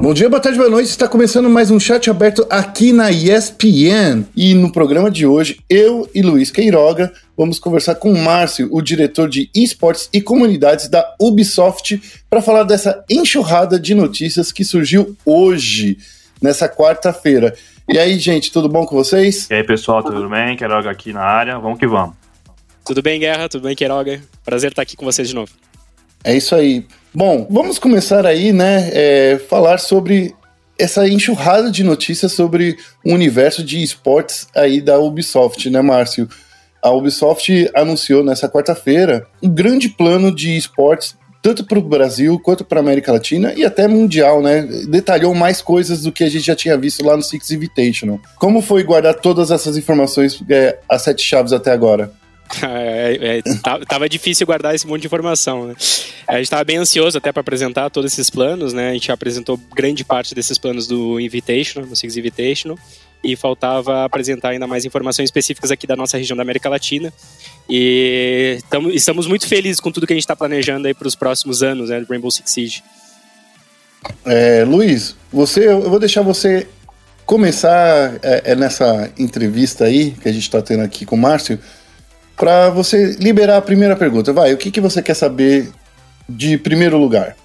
Bom dia, boa tarde, boa noite. Está começando mais um chat aberto aqui na ESPN. E no programa de hoje, eu e Luiz Queiroga vamos conversar com o Márcio, o diretor de esportes e comunidades da Ubisoft, para falar dessa enxurrada de notícias que surgiu hoje, nessa quarta-feira. E aí, gente, tudo bom com vocês? E aí, pessoal, tudo bem? Queiroga aqui na área. Vamos que vamos. Tudo bem, Guerra? Tudo bem, Queiroga? Prazer estar aqui com vocês de novo. É isso aí. Bom, vamos começar aí, né, é, falar sobre essa enxurrada de notícias sobre o universo de esportes aí da Ubisoft, né, Márcio? A Ubisoft anunciou nessa quarta-feira um grande plano de esportes tanto para o Brasil quanto para a América Latina e até mundial, né? Detalhou mais coisas do que a gente já tinha visto lá no Six Invitational. Como foi guardar todas essas informações, é, as sete chaves até agora? É, é, tava difícil guardar esse monte de informação, né? A gente estava bem ansioso até para apresentar todos esses planos, né? A gente apresentou grande parte desses planos do Invitational, no Six Invitational, e faltava apresentar ainda mais informações específicas aqui da nossa região da América Latina. E tamo, estamos muito felizes com tudo que a gente está planejando aí para os próximos anos, né? Do Rainbow Six Siege. É, Luiz, você, eu vou deixar você começar é, é nessa entrevista aí que a gente está tendo aqui com o Márcio para você liberar a primeira pergunta. Vai, o que, que você quer saber de primeiro lugar?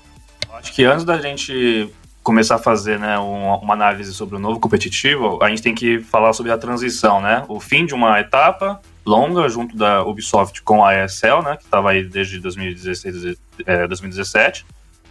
Acho que antes da gente começar a fazer né, uma, análise sobre o novo competitivo, a gente tem que falar sobre a transição, né? O fim de uma etapa longa junto da Ubisoft com a ESL, né? Que estava aí desde 2016, é, 2017.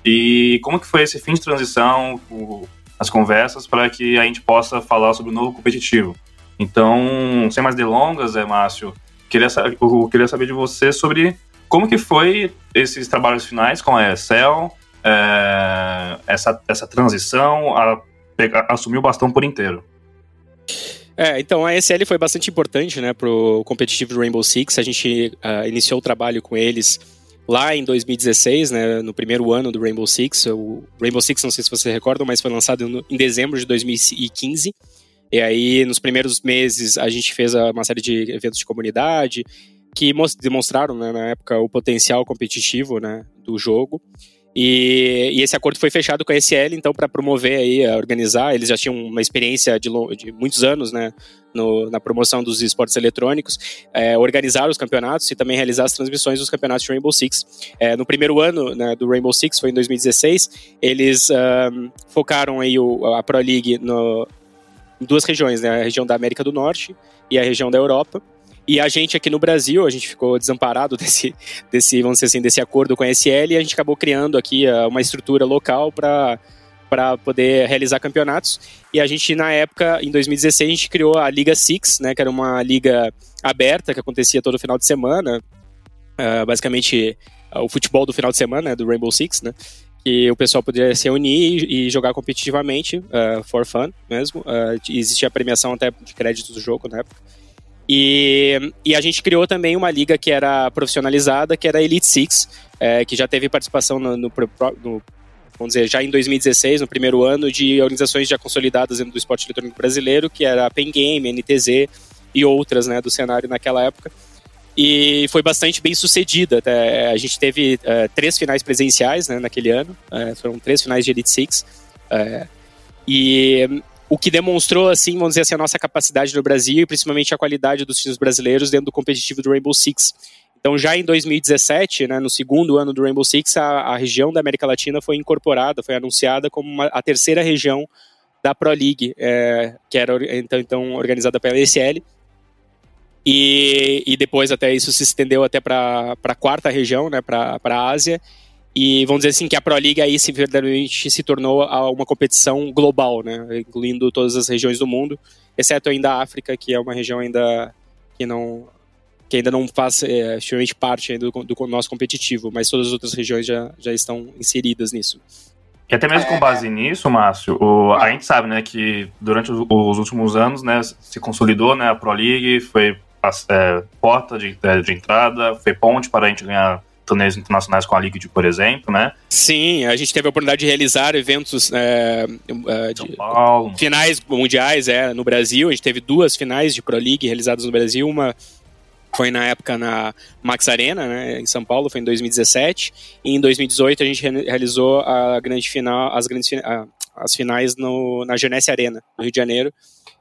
E como que foi esse fim de transição, o, as conversas, para que a gente possa falar sobre o novo competitivo. Então, sem mais delongas, é, Márcio, queria, eu queria saber de você sobre como que foi esses trabalhos finais com a ESL, é, essa, essa transição, a, a assumir o bastão por inteiro. É, então a ESL foi bastante importante né, para o competitivo do Rainbow Six. A gente uh, iniciou o trabalho com eles lá em 2016, né, no primeiro ano do Rainbow Six. O Rainbow Six, não sei se você recorda, mas foi lançado no, em dezembro de 2015. E aí, nos primeiros meses, a gente fez uma série de eventos de comunidade que demonstraram, né, na época, o potencial competitivo né, do jogo. E, e, esse acordo foi fechado com a SL, então, para promover aí, organizar. Eles já tinham uma experiência de, de muitos anos, né, no, na promoção dos esportes eletrônicos, é, organizar os campeonatos e também realizar as transmissões dos campeonatos de Rainbow Six. É, no primeiro ano né, do Rainbow Six, foi em 2016, eles um, focaram aí o, a Pro League no, em duas regiões, né? A região da América do Norte e a região da Europa. E a gente aqui no Brasil, a gente ficou desamparado desse, desse vamos dizer assim, desse acordo com a SL e a gente acabou criando aqui uh, uma estrutura local para para poder realizar campeonatos. E a gente, na época, em 2016, a gente criou a Liga Six, né, que era uma liga aberta que acontecia todo final de semana. Uh, basicamente, uh, o futebol do final de semana, né, do Rainbow Six, né? Que o pessoal poderia se unir e, jogar competitivamente, uh, for fun mesmo. Uh, existia premiação até de crédito do jogo na época. E, e, a gente criou também uma liga que era profissionalizada, que era a Elite Six, é, que já teve participação no, no, no, vamos dizer, já em 2016, no primeiro ano, de organizações já consolidadas dentro do esporte eletrônico brasileiro, que era a Pen Game, NTZ e outras né, do cenário naquela época e foi bastante bem sucedida. Até, a gente teve uh, três finais presenciais né, naquele ano, uh, foram três finais de Elite Six. Uh, e um, o que demonstrou, assim, vamos dizer assim, a nossa capacidade no Brasil e principalmente a qualidade dos times brasileiros dentro do competitivo do Rainbow Six. Então, já em 2017, né, no segundo ano do Rainbow Six, a, a região da América Latina foi incorporada, foi anunciada como uma, a terceira região da Pro League, é, que era então, então organizada pela ESL, e, e depois até isso se estendeu até para a quarta região, né, para a Ásia. E vamos dizer assim que a Pro League aí se verdadeiramente se tornou uma competição global, né, incluindo todas as regiões do mundo, exceto ainda a África, que é uma região ainda que não que ainda não faz é, parte do, do, nosso competitivo, mas todas as outras regiões já, já estão inseridas nisso. E até mesmo com base nisso, Márcio, o, a gente sabe, né, que durante os, os, últimos anos, né, se consolidou, né, a Pro League, foi é, porta de, é, de entrada, foi ponte para a gente ganhar torneios internacionais com a Liquid, por exemplo, né? Sim, a gente teve a oportunidade de realizar eventos é, é de finais mundiais é, no Brasil. A gente teve duas finais de Pro League realizadas no Brasil. Uma foi na época na Max Arena, né, em São Paulo, foi em 2017. E em 2018 a gente realizou a grande final, as grandes, as finais no, na Genesse Arena, no Rio de Janeiro.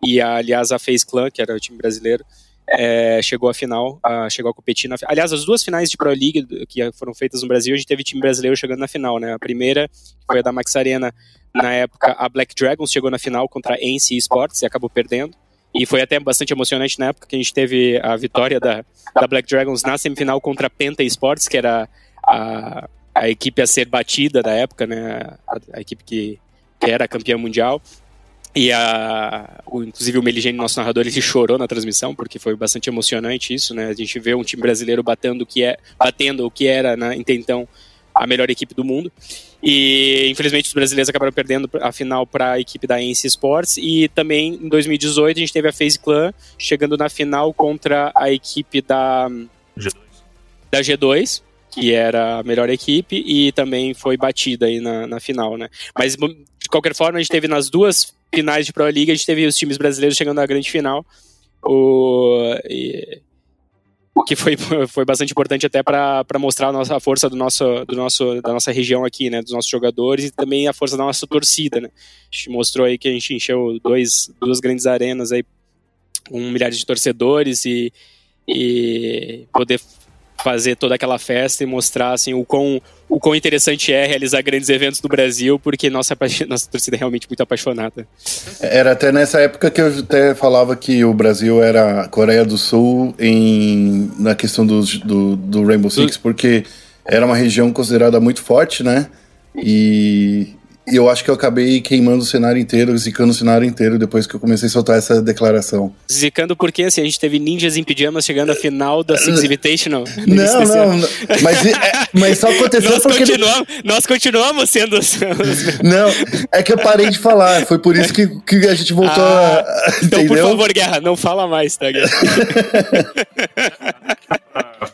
E, aliás, a FaZe Clan, que era o time brasileiro, é, chegou à final, a, chegou a competir na Aliás, as duas finais de Pro League que foram feitas no Brasil, a gente teve time brasileiro chegando na final, né? A primeira foi a da Max Arena, na época a Black Dragons chegou na final contra a NC Sports e acabou perdendo. E foi até bastante emocionante na época que a gente teve a vitória da, da Black Dragons na semifinal contra a Penta Sports, que era a, a equipe a ser batida da época, né? A, a equipe que, que era campeã mundial. E a, o, inclusive o Meligene, nosso narrador, ele chorou na transmissão, porque foi bastante emocionante isso, né? A gente vê um time brasileiro batendo o que, é, batendo o que era, né, então, a melhor equipe do mundo. E infelizmente os brasileiros acabaram perdendo a final para a equipe da Ence Sports. E também em 2018 a gente teve a FaZe Clan chegando na final contra a equipe da G2, da G2 que era a melhor equipe, e também foi batida aí na, na final, né? Mas de qualquer forma, a gente teve nas duas finais de Pro League, a gente teve os times brasileiros chegando na grande final. O, e, que foi, foi bastante importante até para mostrar a, nossa, a força do nosso, do nosso, da nossa região aqui, né, dos nossos jogadores e também a força da nossa torcida, né. A gente mostrou aí que a gente encheu dois, duas grandes arenas aí com milhares de torcedores e, e poder fazer toda aquela festa e mostrar assim, o, quão, o quão interessante é realizar grandes eventos no Brasil, porque nossa, nossa torcida é realmente muito apaixonada. Era até nessa época que eu até falava que o Brasil era a Coreia do Sul em, na questão do, do, do Rainbow Six, porque era uma região considerada muito forte, né? E e eu acho que eu acabei queimando o cenário inteiro, zicando o cenário inteiro depois que eu comecei a soltar essa declaração. Zicando porque, assim, a gente teve ninjas em pijamas chegando à final da Six Invitational. Não, não, não, Mas, é, mas só aconteceu nós porque... Continuamos, nós continuamos sendo. Não, é que eu parei de falar. Foi por isso que, que a gente voltou ah, a... Então, por favor, Guerra, não fala mais, tá, Guerra?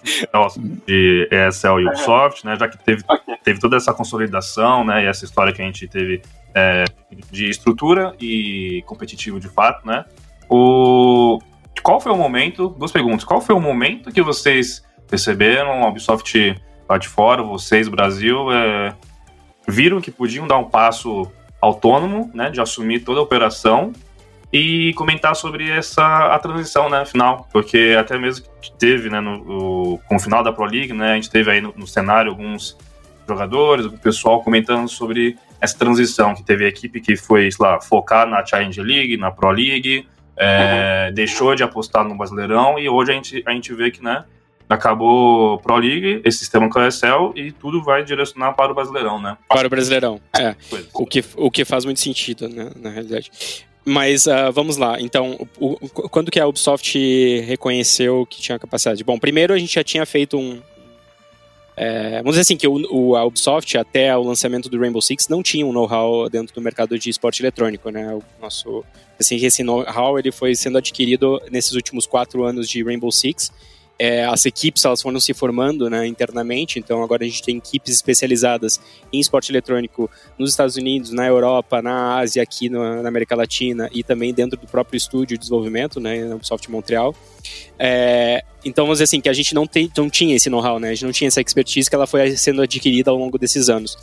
Nossa, de ESL e Ubisoft, né, já que teve, teve toda essa consolidação, né, e essa história que a gente teve é, de estrutura e competitivo de fato, né, o, qual foi o momento, duas perguntas, qual foi o momento que vocês perceberam, a Ubisoft lá de fora, vocês, Brasil, é, viram que podiam dar um passo autônomo, né, de assumir toda a operação e comentar sobre essa a transição, né, final, porque até mesmo que teve, né, no, com o final da Pro League, né, a gente teve aí no, no cenário alguns jogadores, o pessoal comentando sobre essa transição, que teve a equipe que foi, sei lá, focar na Challenge League, na Pro League, é, uhum. deixou de apostar no Brasileirão e hoje a gente, a gente vê que, né, acabou Pro League, esse sistema com a ESL e tudo vai direcionar para o Brasileirão, né? Para o Brasileirão, é. O que, o que faz muito sentido, né, na realidade. Mas uh, vamos lá. Então, o, o, quando que a Ubisoft reconheceu que tinha capacidade? Bom, primeiro a gente já tinha feito um. É, vamos dizer assim, que o, o, a Ubisoft, até o lançamento do Rainbow Six, não tinha um know-how dentro do mercado de esporte eletrônico, né? O nosso, assim, esse know-how ele foi sendo adquirido nesses últimos quatro anos de Rainbow Six é, as equipes elas foram se formando né, internamente, então agora a gente tem equipes especializadas em esporte eletrônico nos Estados Unidos, na Europa, na Ásia, aqui no, na América Latina e também dentro do próprio estúdio de desenvolvimento, né, na Ubisoft Montreal. É, então, vamos dizer assim, que a gente não, tem, não tinha esse know-how, né, a gente não tinha essa expertise que ela foi sendo adquirida ao longo desses anos.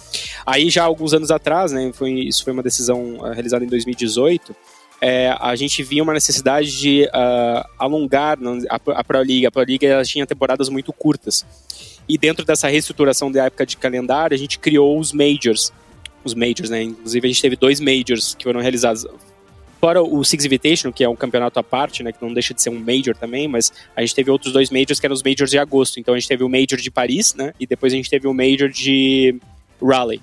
Aí, já alguns anos atrás, né, foi, isso foi uma decisão uh, realizada em 2018, é, a gente via uma necessidade de uh, alongar a, a Pro League. A Pro League ela tinha temporadas muito curtas. E dentro dessa reestruturação da época de calendário, a gente criou os Majors. Os Majors, né? Inclusive, a gente teve dois Majors que foram realizados. Fora o Six Invitation, que é um campeonato à parte, né? Que não deixa de ser um Major também, mas a gente teve outros dois Majors que eram os Majors de agosto. Então, a gente teve o Major de Paris, né? E depois a gente teve o Major de Raleigh,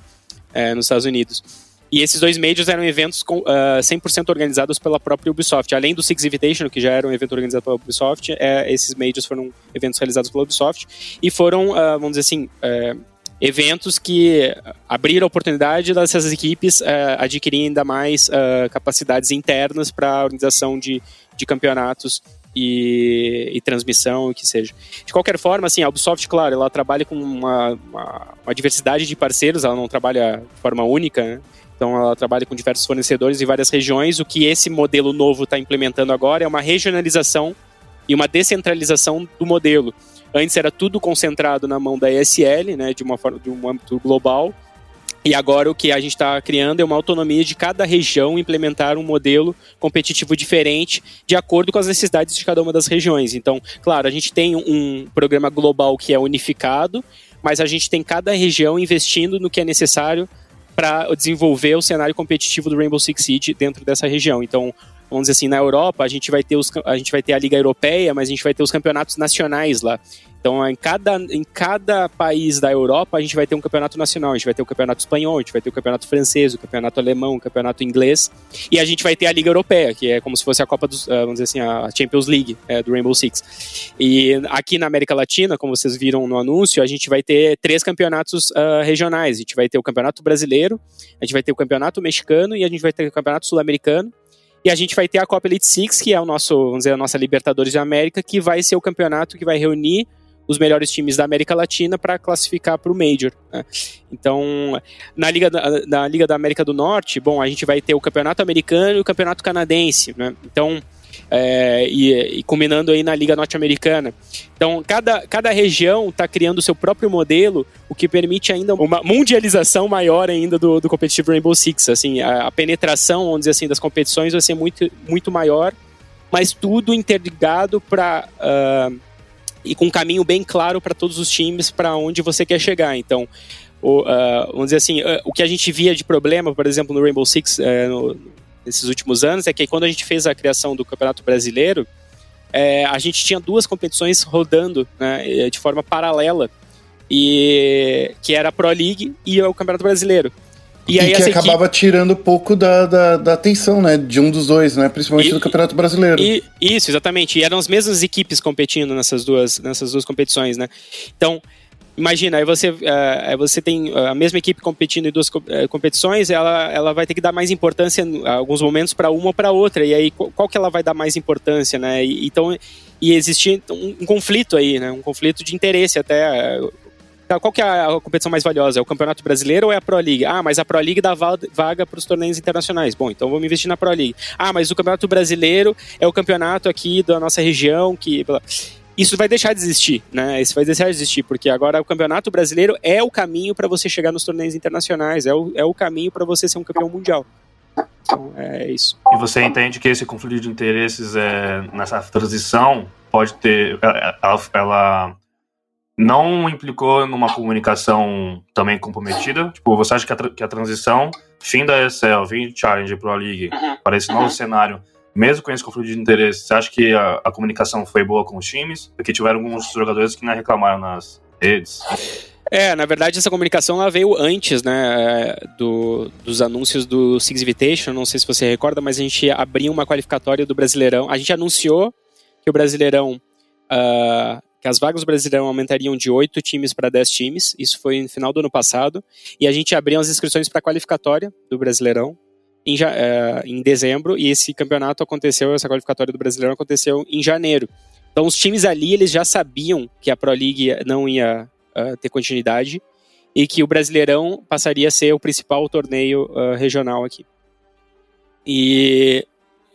é, nos Estados Unidos. E esses dois majors eram eventos com, uh, ah, 100% organizados pela própria Ubisoft. Além do Six Invitation, que já era um evento organizado pela Ubisoft, é, esses majors foram eventos realizados pela Ubisoft. E foram, uh, vamos dizer assim, uh, eventos que abriram a oportunidade dessas equipes uh, adquirirem ainda mais capacidades internas para a organização de, de campeonatos e, e, transmissão, o que seja. De qualquer forma, assim, a Ubisoft, claro, ela trabalha com uma, uma, uma diversidade de parceiros, ela não trabalha de forma única, né? Então ela trabalha com diversos fornecedores em várias regiões. O que esse modelo novo está implementando agora é uma regionalização e uma descentralização do modelo. Antes era tudo concentrado na mão da ESL, né, de uma forma de um âmbito global. E agora o que a gente está criando é uma autonomia de cada região implementar um modelo competitivo diferente de acordo com as necessidades de cada uma das regiões. Então, claro, a gente tem um programa global que é unificado, mas a gente tem cada região investindo no que é necessário para desenvolver o cenário competitivo do Rainbow Six Siege dentro dessa região. Então, vamos dizer assim, na Europa, a gente vai ter, os, a, gente vai ter a Liga Europeia, mas a gente vai ter os campeonatos nacionais lá. Então, em cada, em cada país da Europa, a gente vai ter um campeonato nacional. A gente vai ter o campeonato espanhol, a gente vai ter o campeonato francês, o campeonato alemão, o campeonato inglês. E a gente vai ter a Liga Europeia, que é como se fosse a Copa dos, ah, vamos dizer assim, a Champions League é, do Rainbow Six. E aqui na América Latina, como vocês viram no anúncio, a gente vai ter três campeonatos uh, regionais. A gente vai ter o Campeonato Brasileiro, a gente vai ter o Campeonato Mexicano e a gente vai ter o Campeonato Sul-Americano. E a gente vai ter a Copa Elite Six, que é o nosso, vamos dizer, a nossa Libertadores de América, que vai ser o campeonato que vai reunir os melhores times da América Latina para classificar para o Major. Né? Então, na Liga, da, na Liga da América do Norte, bom, a gente vai ter o Campeonato Americano e o Campeonato Canadense. Né? Então, é, e, e combinando aí na Liga Norte-Americana. Então, cada, cada região está criando o seu próprio modelo, o que permite ainda uma mundialização maior ainda do, do competitivo Rainbow Six. Assim, a, a, penetração, vamos dizer assim, das competições vai ser muito, muito maior, mas tudo interligado para... Uh, ah, e com um caminho bem claro para todos os times para onde você quer chegar. Então, o, uh, vamos dizer assim, uh, o que a gente via de problema, por exemplo, no Rainbow Six, uh, no, nesses últimos anos é que quando a gente fez a criação do Campeonato Brasileiro, é, a gente tinha duas competições rodando né, de forma paralela, e que era a Pro League e o Campeonato Brasileiro. E, e que acabava equipe... tirando um pouco da, da, da, atenção, né? De um dos dois, né? Principalmente e, do Campeonato Brasileiro. E, isso, exatamente. E eram as mesmas equipes competindo nessas duas, nessas duas competições, né? Então, Imagina, aí você, uh, você tem a mesma equipe competindo em duas uh, competições, ela, ela vai ter que dar mais importância em alguns momentos para uma ou para outra. E aí, qual, que ela vai dar mais importância, né? E, então, e existia um, um, conflito aí, né? Um conflito de interesse até. Qual que é a competição mais valiosa? É o Campeonato Brasileiro ou é a Pro League? Ah, mas a Pro League dá vaga para os torneios internacionais. Bom, então vamos investir na Pro League. Ah, mas o Campeonato Brasileiro é o campeonato aqui da nossa região que isso vai deixar de existir, né? Isso vai deixar de existir, porque agora o Campeonato Brasileiro é o caminho para você chegar nos torneios internacionais, é o, é o caminho para você ser um campeão mundial. Então, é isso. E você entende que esse conflito de interesses é, nessa transição pode ter. Ela, ela não implicou numa comunicação também comprometida? Tipo, você acha que a, que a transição, fim da ESL, fim de Challenge Pro League, uhum. para esse novo uhum. cenário, mesmo com esse conflito de interesse, você acha que a, a, comunicação foi boa com os times? Porque tiveram alguns jogadores que não reclamaram nas redes. É, na verdade essa comunicação ela veio antes, né, do, dos anúncios do Six Invitation, não sei se você recorda, mas a gente abriu uma qualificatória do Brasileirão, a gente anunciou que o Brasileirão, uh, que as vagas do Brasileirão aumentariam de 8 times para 10 times, isso foi no final do ano passado, e a gente abriu as inscrições para a qualificatória do Brasileirão, em, uh, em dezembro e esse campeonato aconteceu, essa qualificatória do Brasileiro aconteceu em janeiro. Então os times ali eles já sabiam que a Pro League não ia uh, ter continuidade e que o Brasileirão passaria a ser o principal torneio uh, regional aqui. E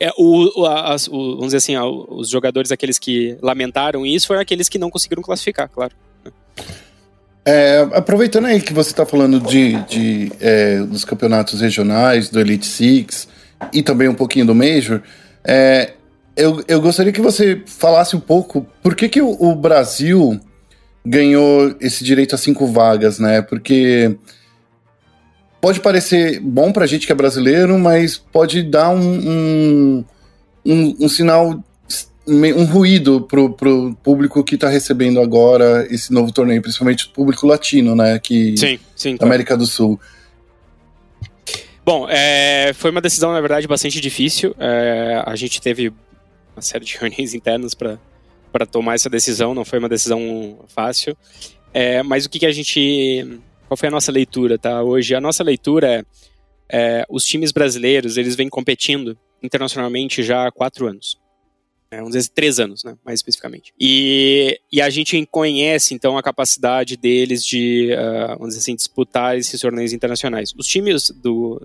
é, o, as, o, vamos dizer assim, os jogadores, aqueles que lamentaram isso, foram aqueles que não conseguiram classificar, claro. É, aproveitando aí que você está falando de, de é, dos campeonatos regionais, do Elite Six e também um pouquinho do Major, é, eu, eu gostaria que você falasse um pouco por que, que o, o Brasil ganhou esse direito a cinco vagas, né? Porque pode parecer bom para a gente que é brasileiro, mas pode dar um, um, um, um sinal um ruído pro, pro público que está recebendo agora esse novo torneio, principalmente o público latino, né? Que, sim, sim. Claro. América do Sul. Bom, é, foi uma decisão, na verdade, bastante difícil. É, a gente teve uma série de reuniões internas para tomar essa decisão, não foi uma decisão fácil. É, mas o que, que a gente. Qual foi a nossa leitura, tá? Hoje, a nossa leitura é, é os times brasileiros eles vêm competindo internacionalmente já há quatro anos é, vamos dizer três anos, né, mais especificamente. E, e a gente conhece, então, a capacidade deles de, uh, vamos dizer assim, disputar esses torneios internacionais. Os times do,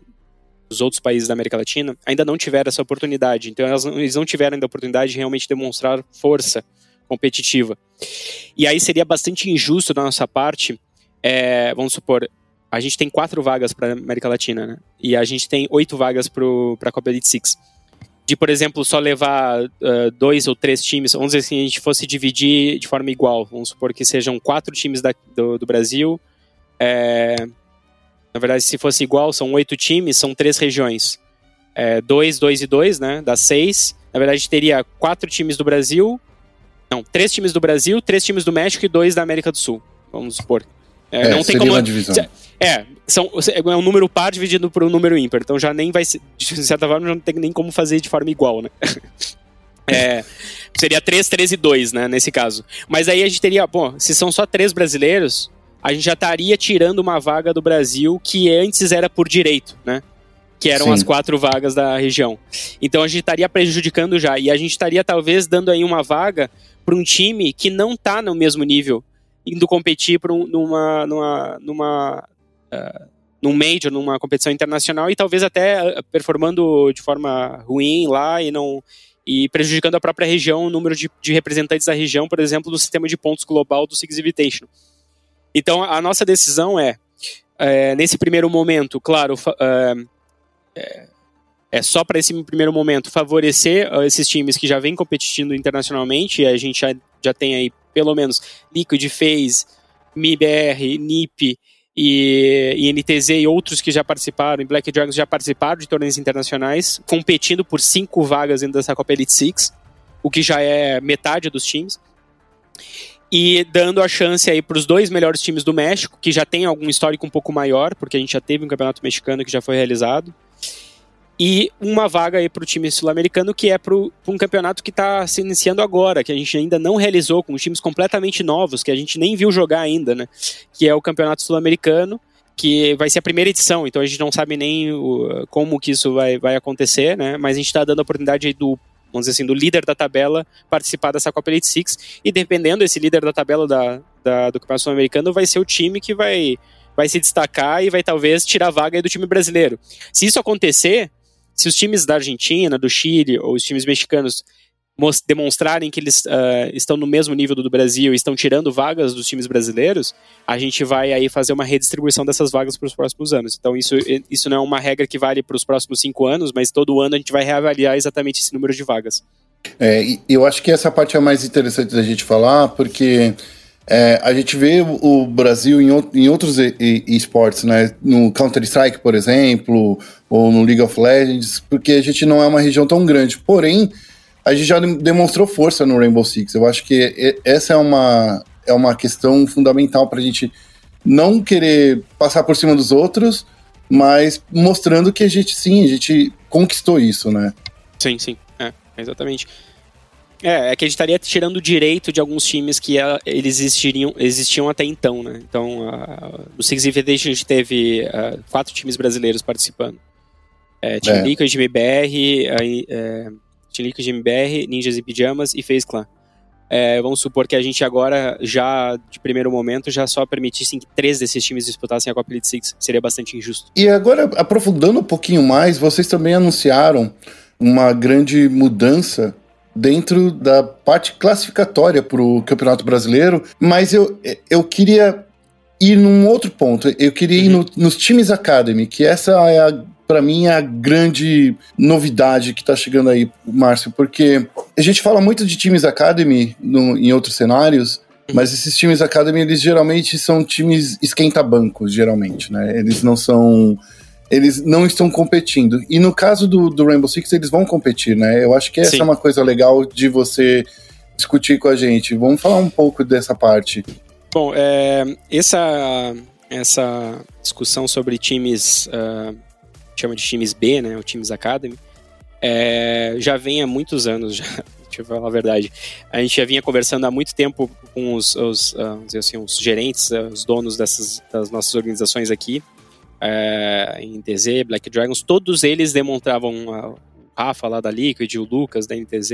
dos outros países da América Latina ainda não tiveram essa oportunidade, então eles não tiveram ainda a oportunidade de realmente demonstrar força competitiva. E aí seria bastante injusto da nossa parte, é, vamos supor, a gente tem quatro vagas para América Latina, né? E a gente tem oito vagas para a Copa Elite Six. De, por exemplo, só levar uh, dois ou três times, vamos dizer assim, a gente fosse dividir de forma igual, vamos supor que sejam quatro times da, do, do, Brasil. É, na verdade, se fosse igual, são oito times, são três regiões. É, dois, dois e dois, né? Dá seis. Na verdade, teria quatro times do Brasil. Não, três times do Brasil, três times do México e dois da América do Sul. Vamos supor. É, não tem como. Uma divisão. É, são, é um número par dividido por um número ímpar. Então já nem vai ser. De certa forma, não tem nem como fazer de forma igual, né? é, seria 3, 3 e 2, né? Nesse caso. Mas aí a gente teria, bom, se são só três brasileiros, a gente já estaria tirando uma vaga do Brasil que antes era por direito, né? Que eram Sim. as quatro vagas da região. Então a gente estaria prejudicando já. E a gente estaria talvez dando aí uma vaga para um time que não está no mesmo nível indo competir por um, numa, numa, numa uh, num major, numa competição internacional e talvez até uh, performando de forma ruim lá e não e prejudicando a própria região, o número de, de representantes da região, por exemplo, no sistema de pontos global do Six Invitation. Então, a nossa decisão é, é nesse primeiro momento, claro, uh, é, é só para esse primeiro momento favorecer esses times que já vêm competindo internacionalmente, e a gente já, já tem aí pelo menos Liquid, FaZe, MIBR, NIP e, e NTZ e outros que já participaram, e Black Dragons já participaram de torneios internacionais, competindo por cinco vagas dentro dessa Copa Elite Six, o que já é metade dos times. E dando a chance aí para os dois melhores times do México, que já tem algum histórico um pouco maior, porque a gente já teve um campeonato mexicano que já foi realizado e uma vaga aí para o time sul-americano que é para um campeonato que está se iniciando agora, que a gente ainda não realizou, com times completamente novos, que a gente nem viu jogar ainda, né? Que é o campeonato sul-americano, que vai ser a primeira edição, então a gente não sabe nem o, como que isso vai, vai acontecer, né? Mas a gente está dando a oportunidade do vamos dizer assim, do líder da tabela participar dessa Copa Elite Six, e dependendo desse líder da tabela da, da do Campeonato Sul-Americano, vai ser o time que vai, vai se destacar e vai talvez tirar a vaga do time brasileiro. Se isso acontecer, se os times da Argentina, do Chile ou os times mexicanos demonstrarem que eles uh, estão no mesmo nível do, do Brasil e estão tirando vagas dos times brasileiros, a gente vai aí fazer uma redistribuição dessas vagas para os próximos anos. Então isso, isso não é uma regra que vale para os próximos cinco anos, mas todo ano a gente vai reavaliar exatamente esse número de vagas. É, eu acho que essa parte é mais interessante da gente falar, porque é, a gente vê o Brasil em, em outros esportes, né? No Counter-Strike, por exemplo, ou no League of Legends, porque a gente não é uma região tão grande. Porém, a gente já demonstrou força no Rainbow Six. Eu acho que essa é uma, é uma questão fundamental para a gente não querer passar por cima dos outros, mas mostrando que a gente, sim, a gente conquistou isso, né? Sim, sim, é, exatamente. É, é que a gente estaria tirando o direito de alguns times que a, eles existiriam, existiam até então, né? Então, a, no Six Invitation a gente teve a, quatro times brasileiros participando. É, Team é. Liquid, MBR, é, Team Liquid, MBR, Ninjas e Pijamas e FaZe Clan. É, vamos supor que a gente agora, já de primeiro momento, já só permitisse que três desses times disputassem a Copa Elite Six. Seria bastante injusto. E agora, aprofundando um pouquinho mais, vocês também anunciaram uma grande mudança dentro da parte classificatória para o Campeonato Brasileiro, mas eu, eu queria ir num outro ponto. Eu queria uhum. ir no, nos times Academy, que essa é a para mim é a grande novidade que está chegando aí, Márcio, porque a gente fala muito de times Academy no, em outros cenários, uhum. mas esses times Academy, eles geralmente são times esquenta-bancos, geralmente, né? Eles não são eles não estão competindo. E no caso do, do Rainbow Six, eles vão competir, né? Eu acho que essa Sim. é uma coisa legal de você discutir com a gente. Vamos falar um pouco dessa parte. Bom, é, essa, essa discussão sobre times, uh, chama de times B, né? O times Academy, é, já vem há muitos anos, já, deixa eu falar a verdade. A gente já vinha conversando há muito tempo com os, os, uh, assim, os gerentes, uh, os donos dessas, das nossas organizações aqui, é, em NTZ, Black Dragons, todos eles demonstravam a, o Rafa lá da Liquid, o Lucas da NTZ,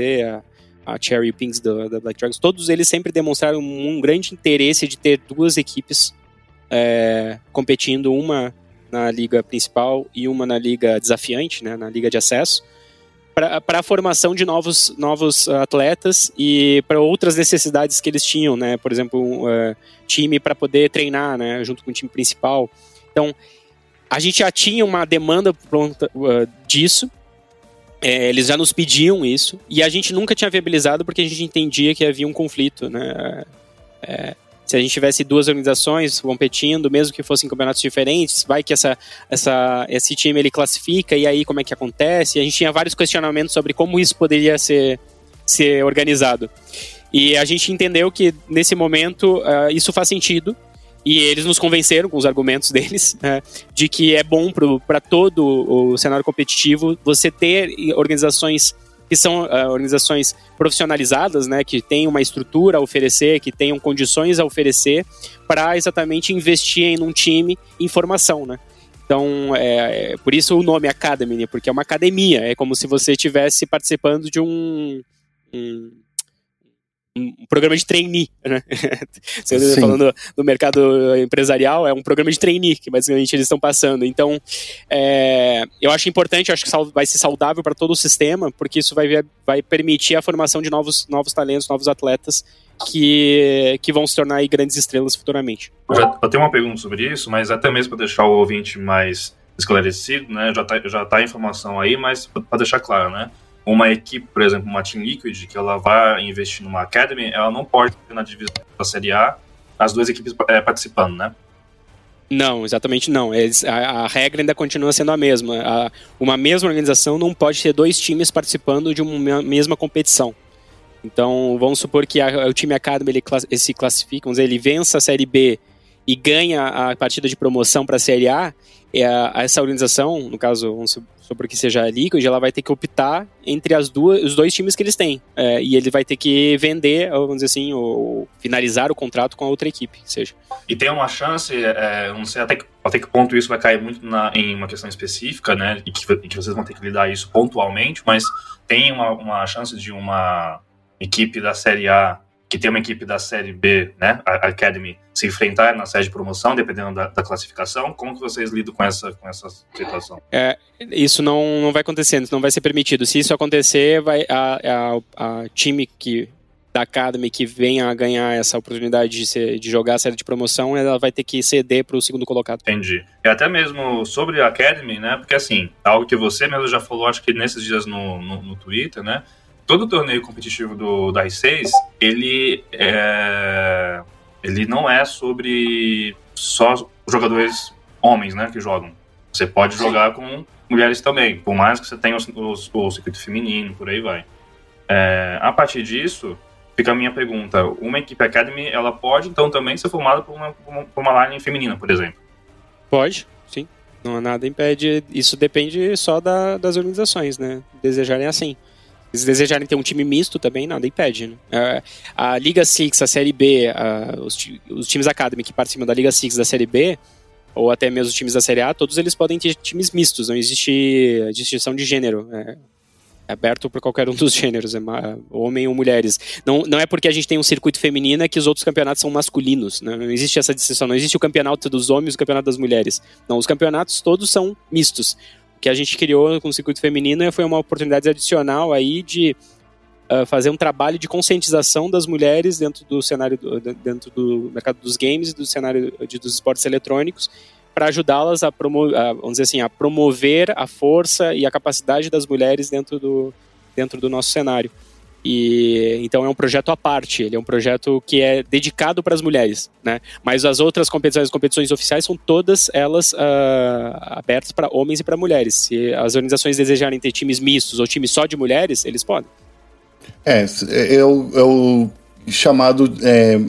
a, a Cherry Pinks da, da, Black Dragons, todos eles sempre demonstraram um grande interesse de ter duas equipes é, competindo, uma na liga principal e uma na liga desafiante, né, na liga de acesso, para a formação de novos, novos atletas e para outras necessidades que eles tinham, né, por exemplo, um uh, time para poder treinar, né, junto com o time principal, Então, a gente já tinha uma demanda pronta uh, disso, é, eles já nos pediam isso, e a gente nunca tinha viabilizado porque a gente entendia que havia um conflito, né? É, se a gente tivesse duas organizações competindo, mesmo que fossem campeonatos diferentes, vai que essa, essa, esse time ele classifica e aí como é que acontece? A gente tinha vários questionamentos sobre como isso poderia ser, ser organizado. E a gente entendeu que nesse momento uh, isso faz sentido e eles nos convenceram com os argumentos deles né, de que é bom para todo o cenário competitivo você ter organizações que são uh, organizações profissionalizadas, né, que têm uma estrutura a oferecer, que tenham condições a oferecer para exatamente investir em um time em formação, né. Então, é, é, por isso o nome Academy, né, porque é uma academia, é como se você estivesse participando de um, um um programa de trainee, né? Você tá falando do mercado empresarial, é um programa de trainee que basicamente eles estão passando. Então, é, eu acho importante, acho que vai ser saudável para todo o sistema, porque isso vai, vai permitir a formação de novos, novos talentos, novos atletas que, que vão se tornar grandes estrelas futuramente. Eu, já, eu tenho uma pergunta sobre isso, mas até mesmo para deixar o ouvinte mais esclarecido, né? Já está já tá a informação aí, mas para deixar claro, né? Uma equipe, por exemplo, uma Team Liquid, que ela vai investir numa Academy, ela não pode ter na divisão da Série A as duas equipes é, participando, né? Não, exatamente não. a, a, regra ainda continua sendo a mesma. A, uma mesma organização não pode ter dois times participando de uma mesma competição. Então, vamos supor que a, o time Academy ele, ele se classifica, vamos dizer, ele vença a Série B e ganha a partida de promoção para a Série A, é essa organização, no caso, vamos supor que seja a Liquid, ela vai ter que optar entre as duas, os dois times que eles têm. É, e ele vai ter que vender, vamos dizer assim, ou finalizar o contrato com a outra equipe, seja. E tem uma chance, é, não sei até que, até que ponto isso vai cair muito na, em uma questão específica, né? E que, e que vocês vão ter que lidar isso pontualmente, mas tem uma, uma chance de uma equipe da Série A que tem uma equipe da Série B, né, a Academy, se enfrentar na série de promoção, dependendo da, da, classificação? Como que vocês lidam com essa, com essa situação? É, isso não, não vai acontecer, não vai ser permitido. Se isso acontecer, vai a, a, a time que da Academy que venha a ganhar essa oportunidade de, ser, de jogar a série de promoção, ela vai ter que ceder para o segundo colocado. Entendi. E até mesmo sobre a Academy, né? Porque assim, algo que você mesmo já falou, acho que nesses dias no, no, no Twitter, né? Todo torneio competitivo do, da I6, ele, é, ele não é sobre só jogadores homens, né, que jogam. Você pode jogar com mulheres também, por mais que você tenha o circuito feminino, por aí vai. É, a partir disso, fica a minha pergunta: uma equipe Academy, ela pode então também ser formada por uma, por uma line feminina, por exemplo? Pode, sim. Não há nada impede. Isso depende só da, das organizações, né? Desejarem assim. Se desejarem ter um time misto também, nada impede. Né? Uh, a Liga Six, a Série B, uh, os, os, times Academy que participam da Liga Six da Série B, ou até mesmo os times da Série A, todos eles podem ter times mistos, não existe distinção de gênero. É, é aberto para qualquer um dos gêneros, é homem ou mulheres. Não, não é porque a gente tem um circuito feminino que os outros campeonatos são masculinos. Né? Não existe essa distinção. Não existe o campeonato dos homens e o campeonato das mulheres. Não, os campeonatos todos são mistos que a gente criou com o circuito feminino foi uma oportunidade adicional aí de uh, fazer um trabalho de conscientização das mulheres dentro do cenário do, dentro do mercado dos games e do cenário de, dos esportes eletrônicos para ajudá-las a, promover, vamos dizer assim, a promover a força e a capacidade das mulheres dentro do, dentro do nosso cenário. E então é um projeto à parte, ele é um projeto que é dedicado para as mulheres, né? Mas as outras competições, as competições oficiais são todas elas uh, abertas para homens e para mulheres. Se as organizações desejarem ter times mistos ou times só de mulheres, eles podem. É, é o, é o chamado é,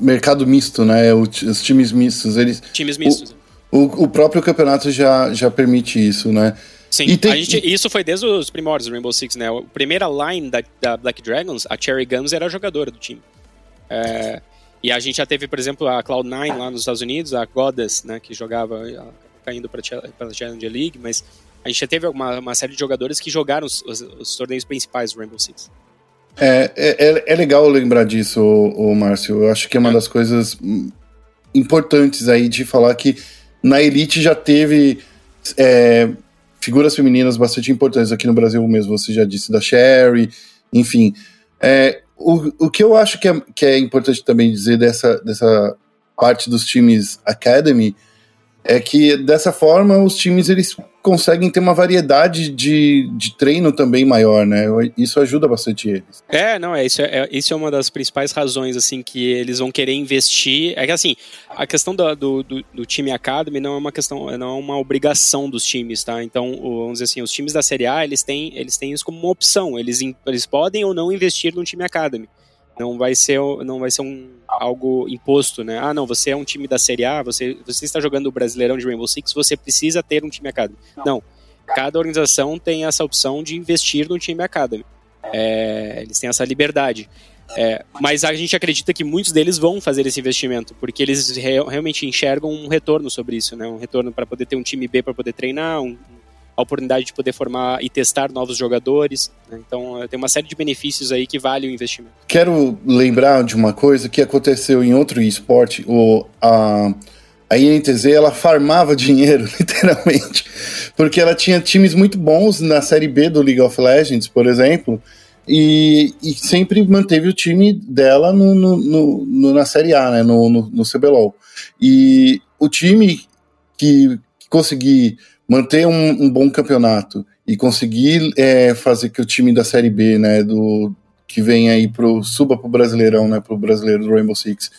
mercado misto, né? É os times mistos, eles. Times mistos. O, o, o próprio campeonato já, já permite isso, né? Sim, tem... gente, isso foi desde os primórdios do Rainbow Six, né? A primeira line da, da Black Dragons, a Cherry Guns era a jogadora do time. É, e a gente já teve, por exemplo, a Cloud9 lá nos Estados Unidos, a Goddess, né, que jogava, caindo para a Challenger League, mas a gente já teve uma, uma série de jogadores que jogaram os, os, os torneios principais do Rainbow Six. É, é, é, é legal lembrar disso, o Márcio. Eu acho que é uma é. das coisas importantes aí de falar que na Elite já teve é, figuras femininas bastante importantes aqui no Brasil mesmo, você já disse da Sherry, enfim. É, o, o que eu acho que é, que é importante também dizer dessa, dessa parte dos times Academy é que dessa forma os times eles conseguem ter uma variedade de, de treino também maior, né? Isso ajuda bastante eles. É, não, é isso, é, é, isso é uma das principais razões, assim, que eles vão querer investir. É que, assim, a questão do, do, do, do time Academy não é uma questão, não é uma obrigação dos times, tá? Então, vamos dizer assim, os times da Série A, eles têm, eles têm isso como uma opção. Eles, eles podem ou não investir no time Academy. Não vai ser, não vai ser um, algo imposto, né? Ah, não, você é um time da Série A, você, você está jogando o Brasileirão de Rainbow Six, você precisa ter um time Academy. Não. Cada organização tem essa opção de investir no time Academy. É, eles têm essa liberdade. É, mas a gente acredita que muitos deles vão fazer esse investimento, porque eles re realmente enxergam um retorno sobre isso, né? Um retorno para poder ter um time B para poder treinar, um, a oportunidade de poder formar e testar novos jogadores. Né? Então, eh, tem uma série de benefícios aí que vale o investimento. Quero lembrar de uma coisa que aconteceu em outro esporte. O, a, a INTZ ela farmava dinheiro, literalmente, porque ela tinha times muito bons na Série B do League of Legends, por exemplo, e, e sempre manteve o time dela no, no, no, na Série A, né, no, no, no CBLOL. E o time que, que conseguir manter um, um bom campeonato e conseguir é, fazer que o time da Série B, né, do que vem aí pro suba pro Brasileirão, né, pro Brasileiro do Rainbow Six,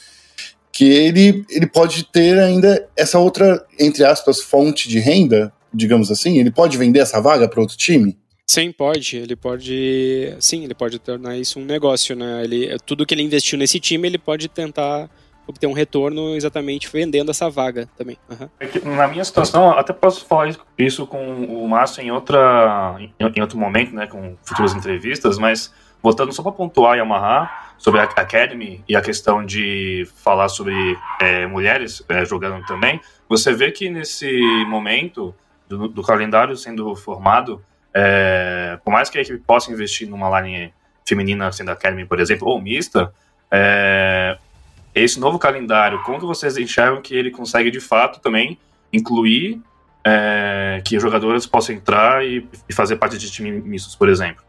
que ele ele pode ter ainda essa outra entre aspas fonte de renda, digamos assim, ele pode vender essa vaga para outro time? Sim, pode. Ele pode. Sim, ele pode tornar isso um negócio, né? Ele, tudo que ele investiu nesse time, ele pode tentar obter um retorno exatamente vendendo essa vaga também. Uhum. Na minha situação, até posso falar isso com o Márcio em, outra, em, outro momento, né, com futuras entrevistas, mas voltando só para pontuar e amarrar sobre a Academy e a questão de falar sobre é, mulheres é, jogando também, você vê que nesse momento do, do calendário sendo formado, é, por mais que a equipe possa investir numa line feminina sendo Academy, por exemplo, ou mista, é, esse novo calendário, como que vocês enxergam que ele consegue de fato também incluir é, que jogadores possam entrar e, e, fazer parte de times mistos, por exemplo?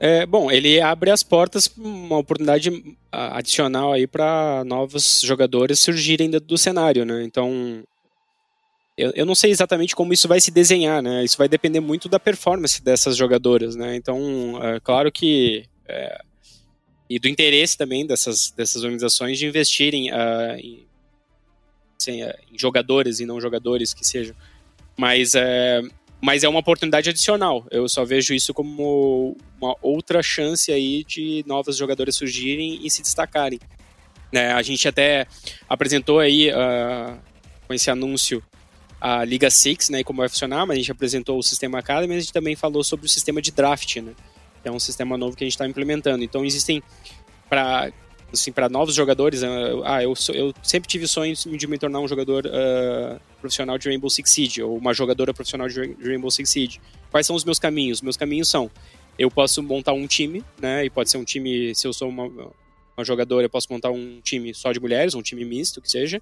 É, bom, ele abre as portas uma oportunidade adicional aí para novos jogadores surgirem do cenário, né? Então, eu, eu não sei exatamente como isso vai se desenhar, né? Isso vai depender muito da performance dessas jogadoras, né? Então, é claro que é, e do interesse também dessas, dessas organizações de investirem uh, em, assim, uh, em, jogadores e não jogadores que sejam. Mas, uh, mas é uma oportunidade adicional. Eu só vejo isso como uma outra chance aí de novos jogadores surgirem e se destacarem. Né, a gente até apresentou aí ah, com esse anúncio a Liga Six, né, como vai funcionar, mas a gente apresentou o sistema Academy, mas a gente também falou sobre o sistema de draft, né, é um sistema novo que a gente está implementando. Então existem para assim, para novos jogadores, ah, ah eu, eu sempre tive sonhos de me tornar um jogador uh, profissional de Rainbow Six Siege, ou uma jogadora profissional de Rainbow Six Siege. Quais são os meus caminhos? Meus caminhos são, eu posso montar um time, né, e pode ser um time, se eu sou uma, uma jogadora, eu posso montar um time só de mulheres, um time misto, que seja,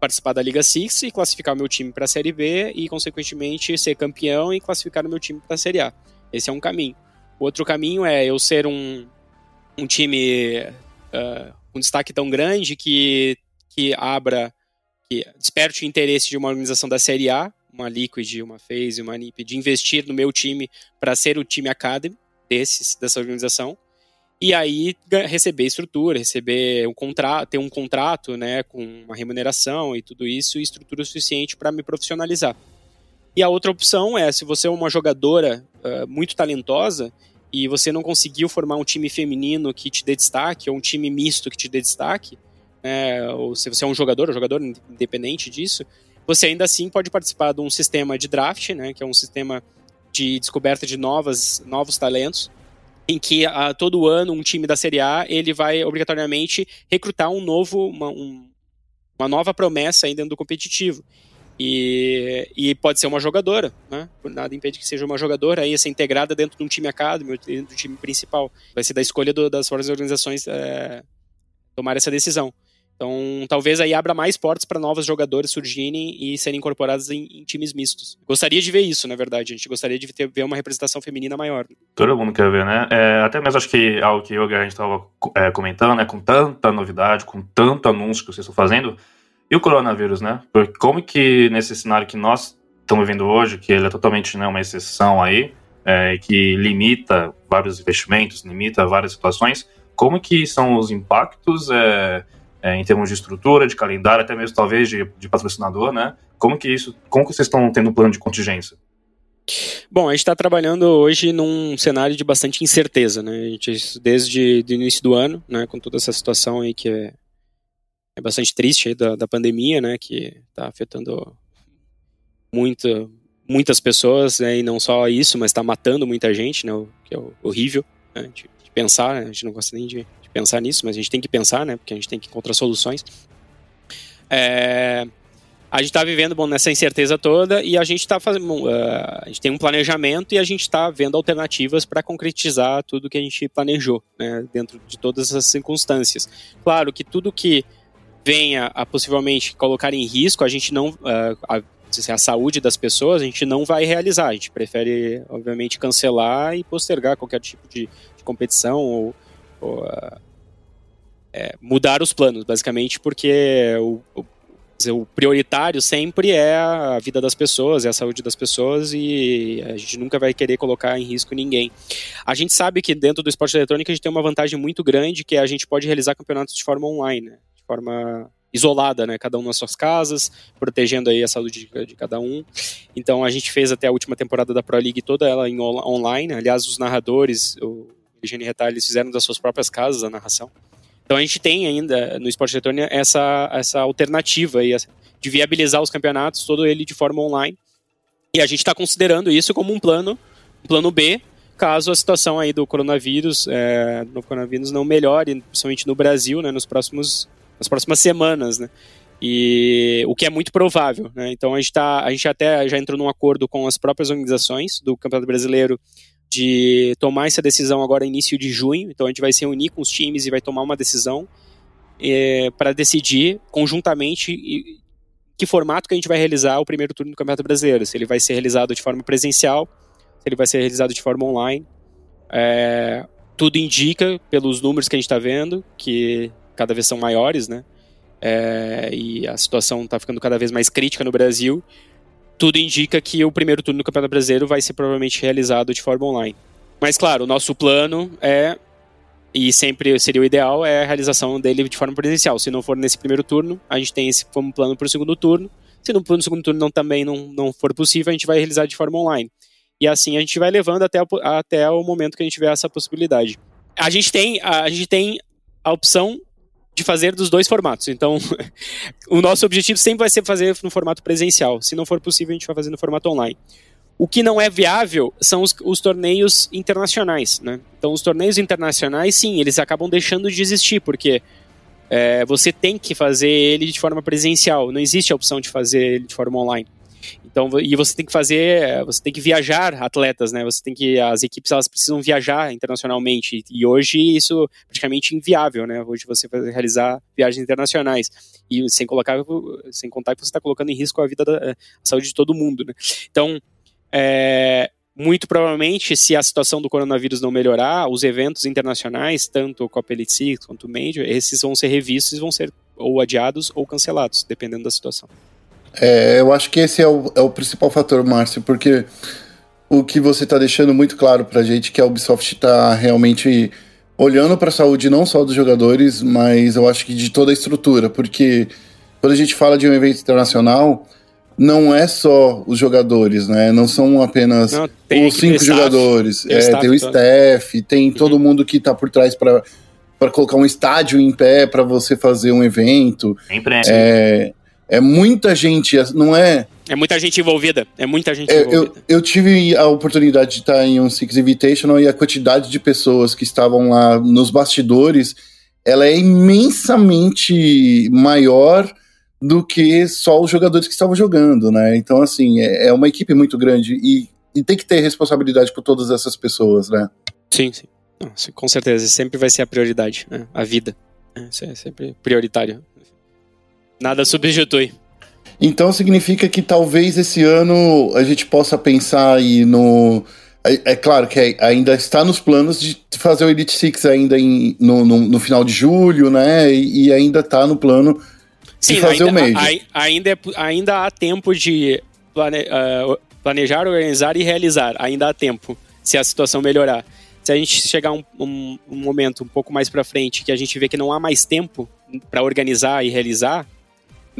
participar da Liga Six e classificar o meu time para a Série B e, consequentemente, ser campeão e classificar o meu time para a Série A. Esse é um caminho. Outro caminho é eu ser um, um time uh, um destaque tão grande que, que abra, que desperte o interesse de uma organização da Série A, uma Liquid, uma FaZe, uma NiP, de investir no meu time para ser o time Academy desses, dessa organização. E aí receber estrutura, receber um contrato, ter um contrato, né, com uma remuneração e tudo isso, e estrutura suficiente para me profissionalizar. E a outra opção é, se você é uma jogadora uh, muito talentosa e você não conseguiu formar um time feminino que te dê destaque, ou um time misto que te dê destaque, né, ou se você é um jogador, um jogador independente disso, você ainda assim pode participar de um sistema de draft, né, que é um sistema de descoberta de novas, novos talentos, em que a, todo ano um time da Série A ele vai obrigatoriamente recrutar um novo, uma, um, uma nova promessa ainda do competitivo. E, e pode ser uma jogadora, né? Nada impede que seja uma jogadora aí ser integrada dentro de um time academy, dentro do time principal. Vai ser da escolha do, das várias organizações é, tomar essa decisão. Então, talvez aí abra mais portas para novos jogadores surgirem e serem incorporados em, em, times mistos. Gostaria de ver isso, na verdade. A gente gostaria de ter, ver uma representação feminina maior. Todo mundo quer ver, né? É, até mesmo acho que algo que eu, a gente estava é, comentando, né? Com tanta novidade, com tanto anúncio que vocês estão fazendo, E o coronavírus, né? Porque como que nesse cenário que nós estamos vivendo hoje, que ele é totalmente né, uma exceção aí, é, que limita vários investimentos, limita várias situações, como que são os impactos é, é, em termos de estrutura, de calendário, até mesmo talvez de, de patrocinador, né? Como que isso, como que vocês estão tendo um plano de contingência? Bom, a gente está trabalhando hoje num cenário de bastante incerteza, né? A gente, desde o início do ano, né, com toda essa situação aí que é, é bastante triste da, da pandemia, né, que está afetando muito, muitas pessoas, né, e não só isso, mas está matando muita gente, né, o, que é horrível né, de, de pensar, né, a gente não gosta nem de, de, pensar nisso, mas a gente tem que pensar, né, porque a gente tem que encontrar soluções. É, a gente está vivendo bom, nessa incerteza toda e a gente está fazendo. Uh, a gente tem um planejamento e a gente está vendo alternativas para concretizar tudo que a gente planejou, né, dentro de todas as circunstâncias. Claro que tudo que venha a possivelmente colocar em risco, a gente não. Uh, a, a saúde das pessoas, a gente não vai realizar. A gente prefere, obviamente, cancelar e postergar qualquer tipo de, de competição ou, ou uh, é, mudar os planos, basicamente, porque o, o dizer, o prioritário sempre é a vida das pessoas, é a saúde das pessoas e a gente nunca vai querer colocar em risco ninguém. A gente sabe que dentro do esporte eletrônico a gente tem uma vantagem muito grande que é a gente pode realizar campeonatos de forma online, né? Forma isolada, né? Cada um nas suas casas, protegendo aí a saúde de, cada um. Então a gente fez até a última temporada da Pro League toda ela em online. Aliás, os narradores, o Eugênio Retalho, eles fizeram das suas próprias casas a narração. Então a gente tem ainda no esporte eletrônico essa, essa alternativa aí, de viabilizar os campeonatos, todo ele de forma online. E a gente está considerando isso como um plano, um plano B, caso a situação aí do coronavírus, é, no coronavírus não melhore, principalmente no Brasil, né, nos próximos, nas próximas semanas, né. E o que é muito provável, né? Então a gente tá, a gente até já entrou num acordo com as próprias organizações do Campeonato Brasileiro de tomar essa decisão agora início de junho. Então a gente vai se unir com os times e vai tomar uma decisão é, para decidir conjuntamente que formato que a gente vai realizar o primeiro turno do Campeonato Brasileiro. Se ele vai ser realizado de forma presencial, se ele vai ser realizado de forma online. É, tudo indica, pelos números que a gente está vendo, que cada vez são maiores, né? É, e a situação está ficando cada vez mais crítica no Brasil tudo indica que o primeiro turno do Campeonato Brasileiro vai ser provavelmente realizado de forma online. Mas claro, o nosso plano é e sempre seria o ideal é a realização dele de forma presencial. Se não for nesse primeiro turno, a gente tem esse como plano para o segundo turno. Se no, segundo turno não, também não, não for possível, a gente vai realizar de forma online. E assim a gente vai levando até, até o momento que a gente tiver essa possibilidade. A gente tem a, a gente tem a opção de fazer dos dois formatos. Então, o nosso objetivo sempre vai ser fazer no formato presencial. Se não for possível, a gente vai fazer no formato online. O que não é viável são os, os torneios internacionais, né? Então, os torneios internacionais, sim, eles acabam deixando de existir, porque é, você tem que fazer ele de forma presencial. Não existe a opção de fazer ele de forma online. Então, e você tem que fazer, você tem que viajar atletas, né? Você tem que as equipes elas precisam viajar internacionalmente e hoje isso é praticamente inviável, né? Hoje você vai realizar viagens internacionais e sem colocar, sem contar que você está colocando em risco a vida da a saúde de todo mundo, né? Então, é, muito provavelmente, se a situação do coronavírus não melhorar, os eventos internacionais, tanto o Copa Elite Six quanto o Major, esses vão ser revistos e vão ser ou adiados ou cancelados, dependendo da situação. É, eu acho que esse é o, é o principal fator, Márcio, porque o que você está deixando muito claro para a gente que a Ubisoft está realmente olhando para a saúde não só dos jogadores, mas eu acho que de toda a estrutura, porque quando a gente fala de um evento internacional, não é só os jogadores, né? Não são apenas não, os cinco jogadores. Tem, é, tem o staff, tem uhum. todo mundo que está por trás para para colocar um estádio em pé para você fazer um evento. É, é muita gente, não é. É muita gente envolvida. É muita gente é, envolvida. Eu, eu, tive a oportunidade de estar em um Six Invitational e a quantidade de pessoas que estavam lá nos bastidores, ela é imensamente maior do que só os jogadores que estavam jogando, né? Então, assim, é, é uma equipe muito grande e, e, tem que ter responsabilidade por todas essas pessoas, né? Sim, sim. Não, com certeza, sempre vai ser a prioridade, né? a vida. É, isso é sempre prioritário. Nada substitui. Então significa que talvez esse ano a gente possa pensar aí no. É, é claro que ainda está nos planos de fazer o Elite Six ainda em, no, no, no final de julho, né? E, e ainda está no plano Sim, de fazer ainda, o Major. ainda, é, ainda há tempo de plane, uh, planejar, organizar e realizar. Ainda há tempo, se a situação melhorar. Se a gente chegar um, um, um momento um pouco mais para frente que a gente vê que não há mais tempo para organizar e realizar,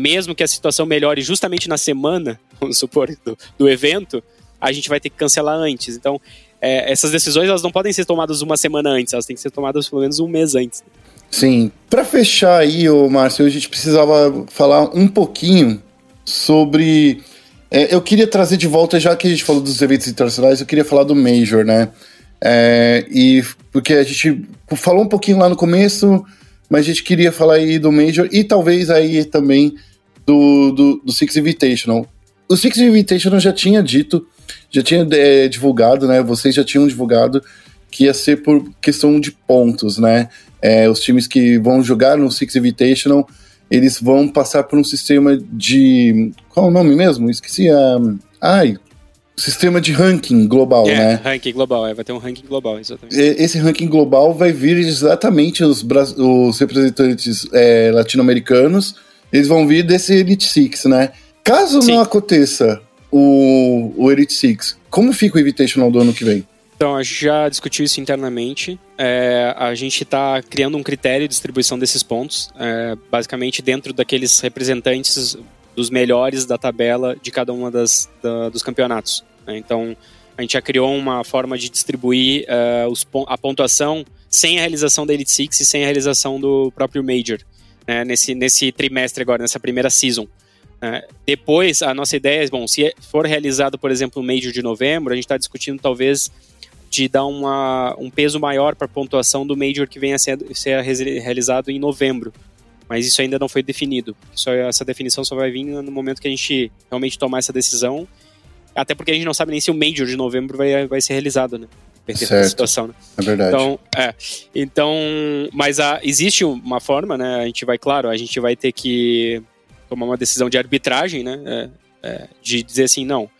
mesmo que a situação melhore justamente na semana, vamos supor, do, do evento, a gente vai ter que cancelar antes. Então, é, essas decisões elas não podem ser tomadas uma semana antes, elas têm que ser tomadas pelo menos um mês antes. Sim. Para fechar aí, ô Márcio, a gente precisava falar um pouquinho sobre. É, eu queria trazer de volta, já que a gente falou dos eventos internacionais, eu queria falar do Major, né? É, e porque a gente falou um pouquinho lá no começo, mas a gente queria falar aí do Major e talvez aí também do, do, do Six Invitational. O Six Invitational já tinha dito, já tinha é, divulgado, né? Vocês já tinham divulgado que ia ser por questão de pontos, né? É, os times que vão jogar no Six Invitational, eles vão passar por um sistema de. Qual é o nome mesmo? Esqueci. Um, ai, sistema de ranking global, é, né? ranking global, é, vai ter um ranking global, exatamente. Esse ranking global vai vir exatamente os, os representantes é, latino-americanos, eles vão vir desse Elite Six, né? Caso Sim. não aconteça o, o Elite Six, como fica o Invitational do ano que vem? Então, a gente já discutiu isso internamente. É, a gente está criando um critério de distribuição desses pontos, é, basicamente dentro daqueles representantes dos melhores da tabela de cada uma das da, dos campeonatos. Né? Então, a gente já criou uma forma de distribuir uh, os, a pontuação sem a realização da Elite Six e sem a realização do próprio Major, né? nesse, nesse trimestre agora, nessa primeira season. Uh, depois, a nossa ideia é, bom, se for realizado, por exemplo, o Major de novembro, a gente está discutindo talvez de dar uma, um peso maior para a pontuação do Major que venha a ser, ser realizado em novembro. Mas isso ainda não foi definido. Só, essa definição só vai vir no momento que a gente realmente tomar essa decisão. Até porque a gente não sabe nem se o Major de novembro vai, vai ser realizado, né? Certo. situação, né? É verdade. Então, é. Então, mas a, existe uma forma, né? A gente vai, claro, a gente vai ter que tomar uma decisão de arbitragem, né? É, é, de dizer assim, não,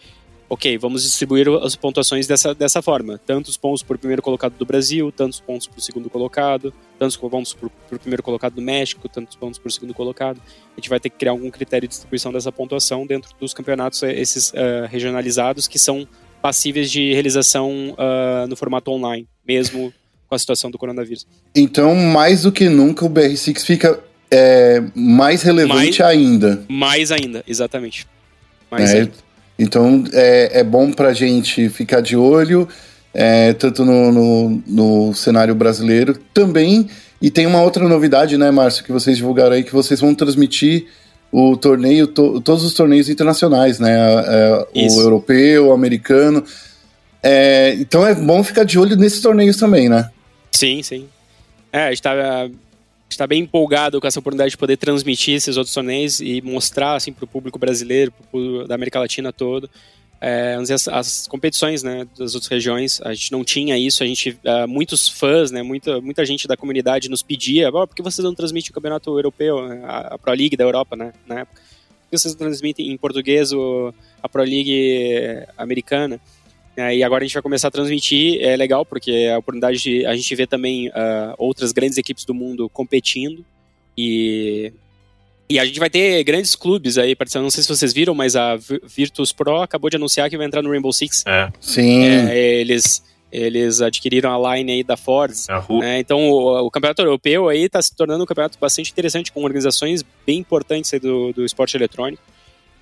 ok, vamos distribuir as pontuações dessa, dessa forma. Tantos pontos por primeiro colocado do Brasil, tantos pontos por segundo colocado, tantos pontos por, por primeiro colocado do México, tantos pontos por segundo colocado. A gente vai ter que criar algum critério de distribuição dessa pontuação dentro dos campeonatos eh, esses uh, regionalizados que são passíveis de realização uh, no formato online, mesmo com a situação do coronavírus. Então, mais do que nunca, o BR6 fica é, mais relevante mais, ainda. Mais ainda, exatamente. Mais é, ainda. Então é, é bom para a gente ficar de olho, é, tanto no, no, no, cenário brasileiro também. E tem uma outra novidade, né, Márcio, que vocês divulgaram aí, que vocês vão transmitir o torneio, to, todos os torneios internacionais, né? É, o europeu, o americano. É, então é bom ficar de olho nesses torneios também, né? Sim, sim. É, a gente tá está bem empolgado com essa oportunidade de poder transmitir esses outros torneios e mostrar assim para o público brasileiro, pro, da América Latina todo, é, as, as, competições né, das outras regiões. A gente não tinha isso, a gente uh, muitos fãs, né, muita, muita gente da comunidade nos pedia, oh, por que vocês não transmitem o campeonato europeu, a, a Pro League da Europa, né, na época? Por que vocês não transmitem em português o, a Pro League americana? É, e agora a gente vai começar a transmitir, é legal porque é a oportunidade de a gente ver também uh, outras grandes equipes do mundo competindo e e a gente vai ter grandes clubes aí participando. Não sei se vocês viram, mas a Virtus Pro acabou de anunciar que vai entrar no Rainbow Six. É. Sim. É, eles eles adquiriram a line aí da Ford. Né? Então o, o, campeonato europeu aí está se tornando um campeonato bastante interessante com organizações bem importantes do, do esporte eletrônico.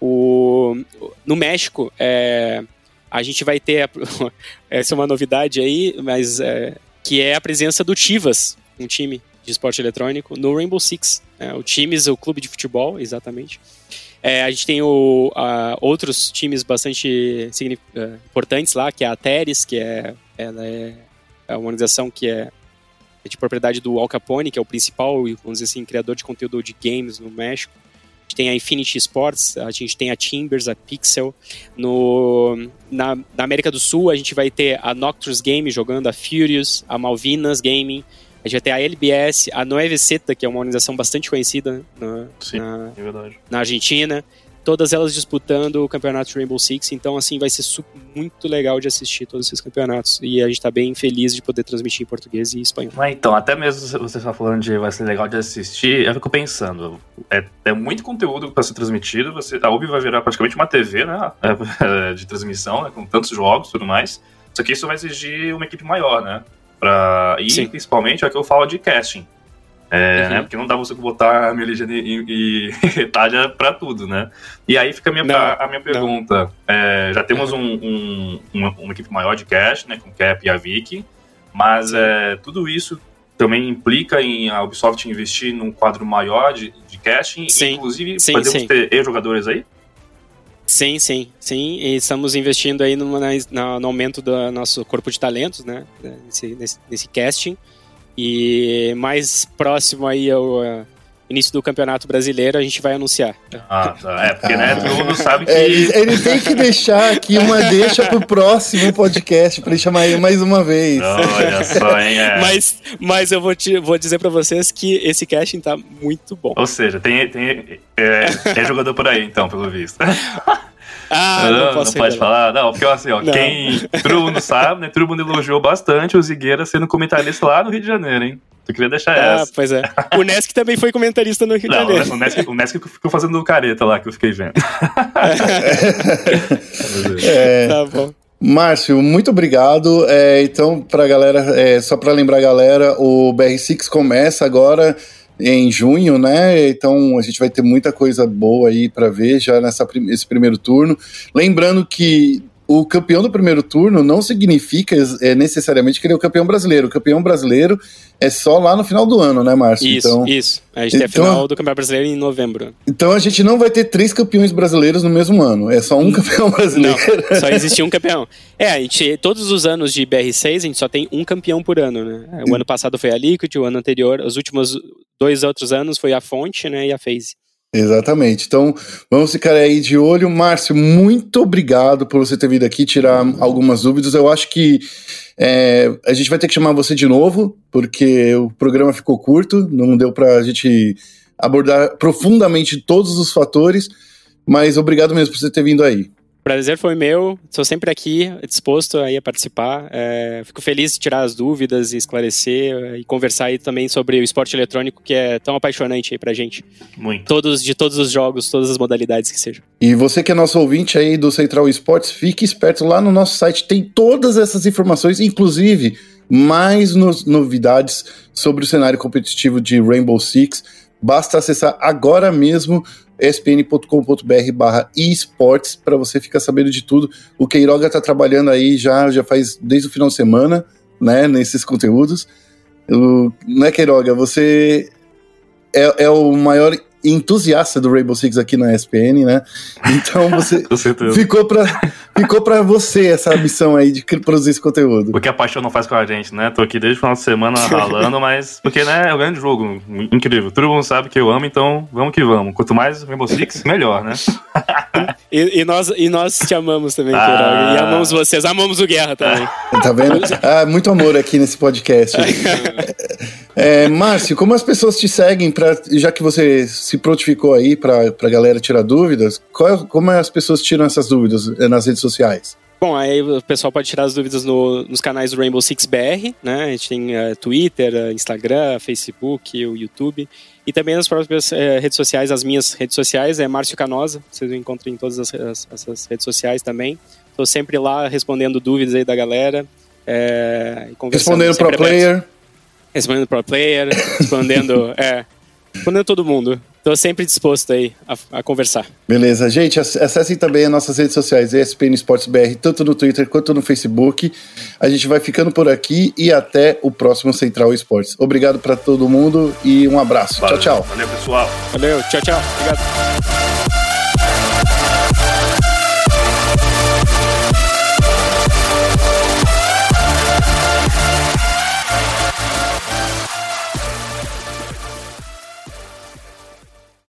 O, no México, é, a gente vai ter, essa é uma novidade aí, mas é, que é a presença do Tivas, um time de esporte eletrônico, no Rainbow Six. É, o Times, o clube de futebol, exatamente. É, a gente tem o, a, outros times bastante é, importantes lá, que é a Teres, que é, ela é, é uma organização que é, é de propriedade do Al Capone, que é o principal, vamos dizer assim, criador de conteúdo de games no México gente tem a Infinity Sports, a gente tem a Timbers, a Pixel. No, na, na América do Sul, a gente vai ter a Nocturus Game jogando, a Furious, a Malvinas Gaming. A gente vai ter a LBS, a Nueve Zeta, que é uma organização bastante conhecida na, Sim, na, é verdade. na Argentina. todas elas disputando o campeonato Rainbow Six. Então, assim, vai ser muito legal de assistir todos esses campeonatos. E a gente tá bem feliz de poder transmitir em português e espanhol. Mas então, até mesmo você está falando de vai ser legal de assistir, eu fico pensando, é, é muito conteúdo para ser transmitido. Você, a UB vai virar praticamente uma TV, né? de transmissão, né, com tantos jogos e tudo mais. Só que isso vai exigir uma equipe maior, né? Pra, e Sim. principalmente é que eu falo de casting. É, uhum. né, porque não dá você botar a minha legenda e, e retalha para tudo, né? E aí fica a minha, a, a minha pergunta. É, já temos um, um, uma, uma, equipe maior de cash, né, com Cap e a Vicky, mas é, tudo isso também implica em a Ubisoft investir num quadro maior de, de casting, sim, inclusive sim, podemos sim. ter e-jogadores aí? Sim, sim, sim. E estamos investindo aí no, no, aumento do nosso corpo de talentos, né? Nesse, nesse, nesse casting. E mais próximo aí ao início do Campeonato Brasileiro, a gente vai anunciar. Ah, tá. É, porque, né, todo mundo sabe que... É, ele, ele, tem que deixar aqui uma deixa pro próximo podcast, pra ele chamar ele mais uma vez. Olha só, hein, é. Mas, mas eu vou, te, vou dizer pra vocês que esse casting tá muito bom. Ou seja, tem, tem é, é jogador por aí, então, pelo visto. Ah, não, não, posso não pode falar? Não, porque assim, ó, não. quem todo mundo sabe, né? Todo mundo elogiou bastante o Zigueira sendo comentarista lá no Rio de Janeiro, hein? Eu queria deixar ah, essa. pois é. O Nesk também foi comentarista no Rio de Janeiro. O Nesk, o Nesk ficou fazendo careta lá, que eu fiquei vendo. é, tá bom. Márcio, muito obrigado. É, então, para galera, é, só para lembrar a galera, o BR6 começa agora em junho, né? Então a gente vai ter muita coisa boa aí para ver já nessa esse primeiro turno. Lembrando que o campeão do primeiro turno não significa é, necessariamente que ele é o campeão brasileiro. O campeão brasileiro é só lá no final do ano, né, Márcio? Isso, então, isso. A gente então, tem a então- final do campeão brasileiro em novembro. Então a gente não vai ter três campeões brasileiros no mesmo ano. É só um campeão brasileiro. Não, só existe um campeão. É, a gente, todos os anos de BR6 a gente só tem um campeão por ano, né? O ano passado foi a Liquid, o ano anterior, os últimos dois outros anos foi a Fonte, né, e a FaZe. Exatamente. Então, vamos ficar aí de olho. Márcio, muito obrigado por você ter vindo aqui tirar algumas dúvidas. Eu acho que é, a gente vai ter que chamar você de novo, porque o programa ficou curto, não deu para a gente abordar profundamente todos os fatores. Mas obrigado mesmo por você ter vindo aí prazer foi meu, estou sempre aqui, disposto aí a participar. É, fico feliz de tirar as dúvidas e esclarecer é, e conversar aí também sobre o esporte eletrônico que é tão apaixonante aí pra gente. Muito. Todos, de todos os jogos, todas as modalidades que sejam. E você que é nosso ouvinte aí do Central Esportes, fique esperto lá no nosso site, tem todas essas informações, inclusive mais no novidades sobre o cenário competitivo de Rainbow Six. Basta acessar agora mesmo espn.com.br barra esportes para você ficar sabendo de tudo. O Queiroga está trabalhando aí já, já faz desde o final de semana, né, nesses conteúdos. O, não é Queiroga, você é, é o maior entusiasta do Rainbow Six aqui na ESPN, né? Então você ficou para ficou para você essa missão aí de produzir esse conteúdo. O que a paixão não faz com a gente, né? Tô aqui desde o final de semana ralando, mas porque né, é um grande jogo, incrível. Todo mundo sabe que eu amo, então vamos que vamos. Quanto mais Rainbow Six, melhor, né? e, e, nós e nós te amamos também, ah. E amamos vocês, amamos o Guerra também. Tá vendo? Ah, muito amor aqui nesse podcast. É, Márcio, como as pessoas te seguem, pra, já que você se prontificou aí para a galera tirar dúvidas, qual, é, como as pessoas tiram essas dúvidas é, nas redes sociais? Bom, aí o pessoal pode tirar as dúvidas no, nos canais do Rainbow Six BR, né? A gente tem uh, Twitter, uh, Instagram, Facebook, o YouTube. E também nas próprias uh, redes sociais, as minhas redes sociais, é Márcio Canosa. Vocês encontram em todas as, as, essas redes sociais também. Estou sempre lá respondendo dúvidas aí da galera. É, respondendo pro player respondendo pro player, respondendo. é, respondendo todo mundo. Estou sempre disposto aí a, a, conversar. Beleza. Gente, acessem também as nossas redes sociais, ESPN Esportes BR, tanto no Twitter quanto no Facebook. A gente vai ficando por aqui e até o próximo Central Esportes. Obrigado para todo mundo e um abraço. Valeu, tchau, tchau. Valeu, pessoal. Valeu, tchau, tchau. Obrigado.